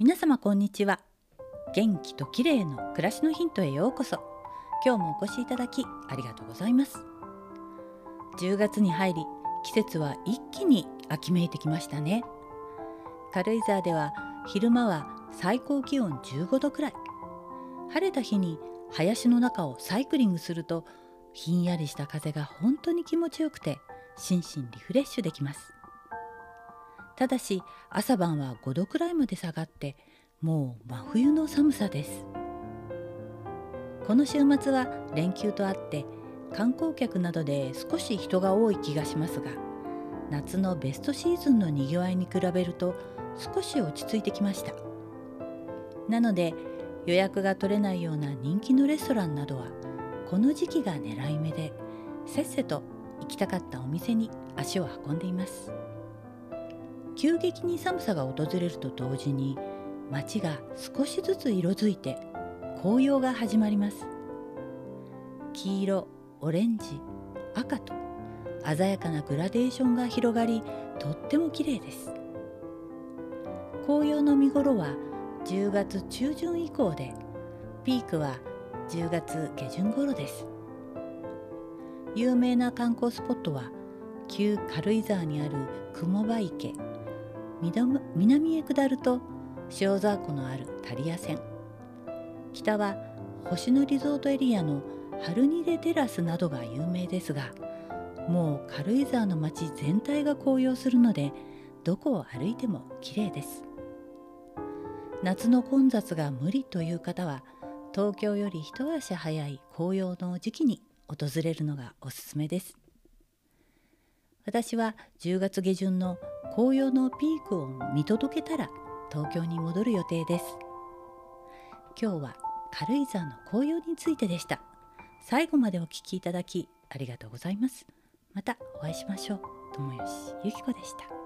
皆様こんにちは。元気と綺麗の暮らしのヒントへようこそ。今日もお越しいただきありがとうございます。10月に入り季節は一気に秋めいてきましたね。軽井沢では昼間は最高気温15度くらい。晴れた日に林の中をサイクリングするとひんやりした風が本当に気持ちよくて心身リフレッシュできます。ただし朝晩は5度くらいまで下がってもう真冬の寒さですこの週末は連休とあって観光客などで少し人が多い気がしますが夏のベストシーズンのにぎわいに比べると少し落ち着いてきましたなので予約が取れないような人気のレストランなどはこの時期が狙い目でせっせと行きたかったお店に足を運んでいます。急激に寒さが訪れると同時に街が少しずつ色づいて紅葉が始まります。黄色オレンジ赤と鮮やかなグラデーションが広がりとっても綺麗です。紅葉の見頃は10月中旬以降でピークは10月下旬頃です。有名な観光スポットは旧軽井沢にある雲場池。南へ下ると塩沢湖のあるタリア線。北は星野リゾートエリアのハルニレテラスなどが有名ですがもう軽井沢の街全体が紅葉するのでどこを歩いても綺麗です。夏の混雑が無理という方は東京より一足早い紅葉の時期に訪れるのがおすすめです。私は10月下旬の紅葉のピークを見届けたら東京に戻る予定です。今日は軽井沢の紅葉についてでした。最後までお聞きいただきありがとうございます。またお会いしましょう。友吉ゆき子でした。